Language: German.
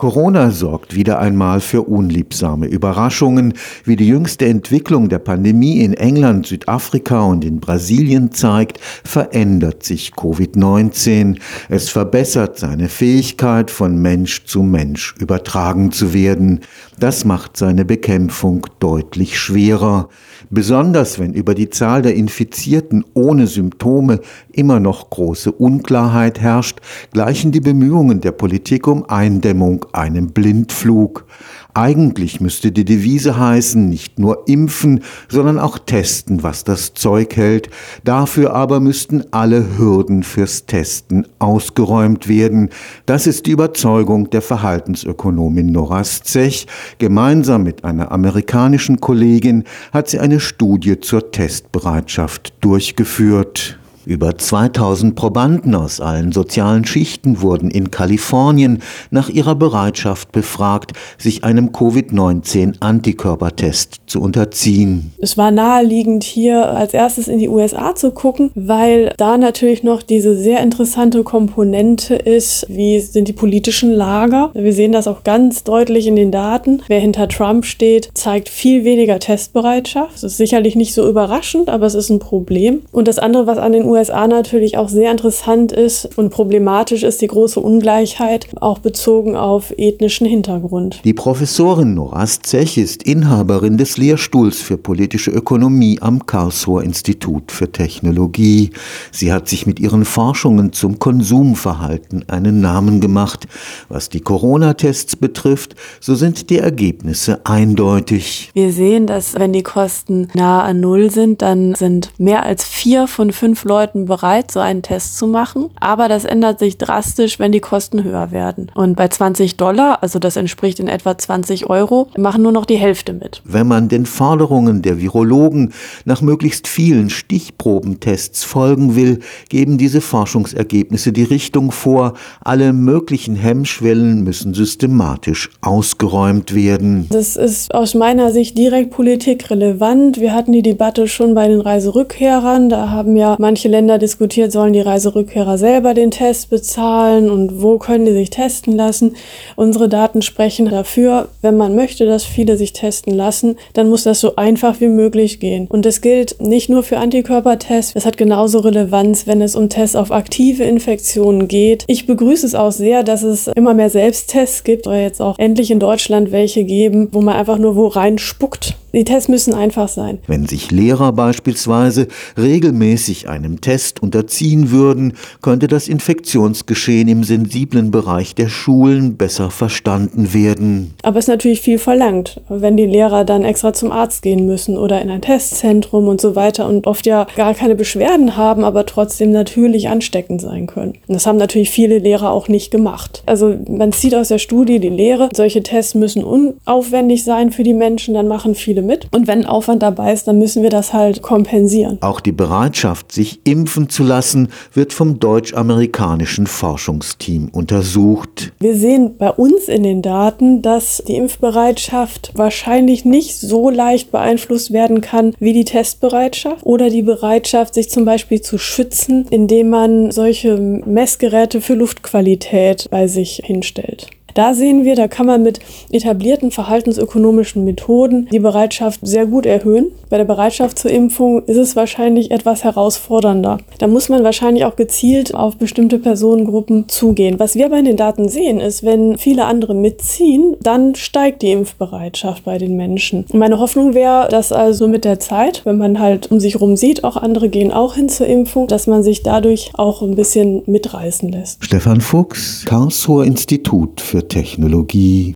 Corona sorgt wieder einmal für unliebsame Überraschungen. Wie die jüngste Entwicklung der Pandemie in England, Südafrika und in Brasilien zeigt, verändert sich Covid-19. Es verbessert seine Fähigkeit, von Mensch zu Mensch übertragen zu werden. Das macht seine Bekämpfung deutlich schwerer. Besonders wenn über die Zahl der Infizierten ohne Symptome immer noch große Unklarheit herrscht, gleichen die Bemühungen der Politik um Eindämmung einem Blindflug. Eigentlich müsste die Devise heißen, nicht nur impfen, sondern auch testen, was das Zeug hält. Dafür aber müssten alle Hürden fürs Testen ausgeräumt werden. Das ist die Überzeugung der Verhaltensökonomin Nora Zech. Gemeinsam mit einer amerikanischen Kollegin hat sie eine Studie zur Testbereitschaft durchgeführt. Über 2000 Probanden aus allen sozialen Schichten wurden in Kalifornien nach ihrer Bereitschaft befragt, sich einem Covid-19-Antikörpertest zu unterziehen. Es war naheliegend, hier als erstes in die USA zu gucken, weil da natürlich noch diese sehr interessante Komponente ist, wie sind die politischen Lager. Wir sehen das auch ganz deutlich in den Daten. Wer hinter Trump steht, zeigt viel weniger Testbereitschaft. Das ist sicherlich nicht so überraschend, aber es ist ein Problem. Und das andere, was an den USA natürlich auch sehr interessant ist und problematisch ist die große Ungleichheit, auch bezogen auf ethnischen Hintergrund. Die Professorin Noras Zech ist Inhaberin des Lehrstuhls für politische Ökonomie am Karlsruher Institut für Technologie. Sie hat sich mit ihren Forschungen zum Konsumverhalten einen Namen gemacht. Was die Corona-Tests betrifft, so sind die Ergebnisse eindeutig. Wir sehen, dass wenn die Kosten nahe an Null sind, dann sind mehr als vier von fünf Leuten Leuten bereit, so einen Test zu machen. Aber das ändert sich drastisch, wenn die Kosten höher werden. Und bei 20 Dollar, also das entspricht in etwa 20 Euro, machen nur noch die Hälfte mit. Wenn man den Forderungen der Virologen nach möglichst vielen Stichprobentests folgen will, geben diese Forschungsergebnisse die Richtung vor, alle möglichen Hemmschwellen müssen systematisch ausgeräumt werden. Das ist aus meiner Sicht direkt politikrelevant. Wir hatten die Debatte schon bei den Reiserückkehrern. Da haben ja manche Länder diskutiert, sollen die Reiserückkehrer selber den Test bezahlen und wo können die sich testen lassen. Unsere Daten sprechen dafür, wenn man möchte, dass viele sich testen lassen, dann muss das so einfach wie möglich gehen. Und das gilt nicht nur für Antikörpertests, es hat genauso Relevanz, wenn es um Tests auf aktive Infektionen geht. Ich begrüße es auch sehr, dass es immer mehr Selbsttests gibt oder jetzt auch endlich in Deutschland welche geben, wo man einfach nur wo reinspuckt die Tests müssen einfach sein. Wenn sich Lehrer beispielsweise regelmäßig einem Test unterziehen würden, könnte das Infektionsgeschehen im sensiblen Bereich der Schulen besser verstanden werden. Aber es ist natürlich viel verlangt, wenn die Lehrer dann extra zum Arzt gehen müssen oder in ein Testzentrum und so weiter und oft ja gar keine Beschwerden haben, aber trotzdem natürlich ansteckend sein können. Und das haben natürlich viele Lehrer auch nicht gemacht. Also man sieht aus der Studie die Lehre, solche Tests müssen unaufwendig sein für die Menschen, dann machen viele viele mit. Und wenn Aufwand dabei ist, dann müssen wir das halt kompensieren. Auch die Bereitschaft, sich impfen zu lassen, wird vom deutsch-amerikanischen Forschungsteam untersucht. Wir sehen bei uns in den Daten, dass die Impfbereitschaft wahrscheinlich nicht so leicht beeinflusst werden kann wie die Testbereitschaft oder die Bereitschaft, sich zum Beispiel zu schützen, indem man solche Messgeräte für Luftqualität bei sich hinstellt. Da sehen wir, da kann man mit etablierten verhaltensökonomischen Methoden die Bereitschaft sehr gut erhöhen. Bei der Bereitschaft zur Impfung ist es wahrscheinlich etwas herausfordernder. Da muss man wahrscheinlich auch gezielt auf bestimmte Personengruppen zugehen. Was wir aber in den Daten sehen, ist, wenn viele andere mitziehen, dann steigt die Impfbereitschaft bei den Menschen. Meine Hoffnung wäre, dass also mit der Zeit, wenn man halt um sich herum sieht, auch andere gehen auch hin zur Impfung, dass man sich dadurch auch ein bisschen mitreißen lässt. Stefan Fuchs, Karlsruher Institut für Technologie